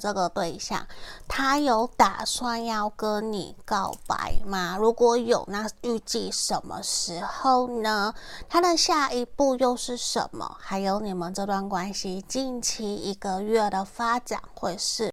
这个对象他有打算要跟你告白吗？如果有那预计什么时候呢？他的下一步又是什么？还有你们这段关系近期一个月的发展会是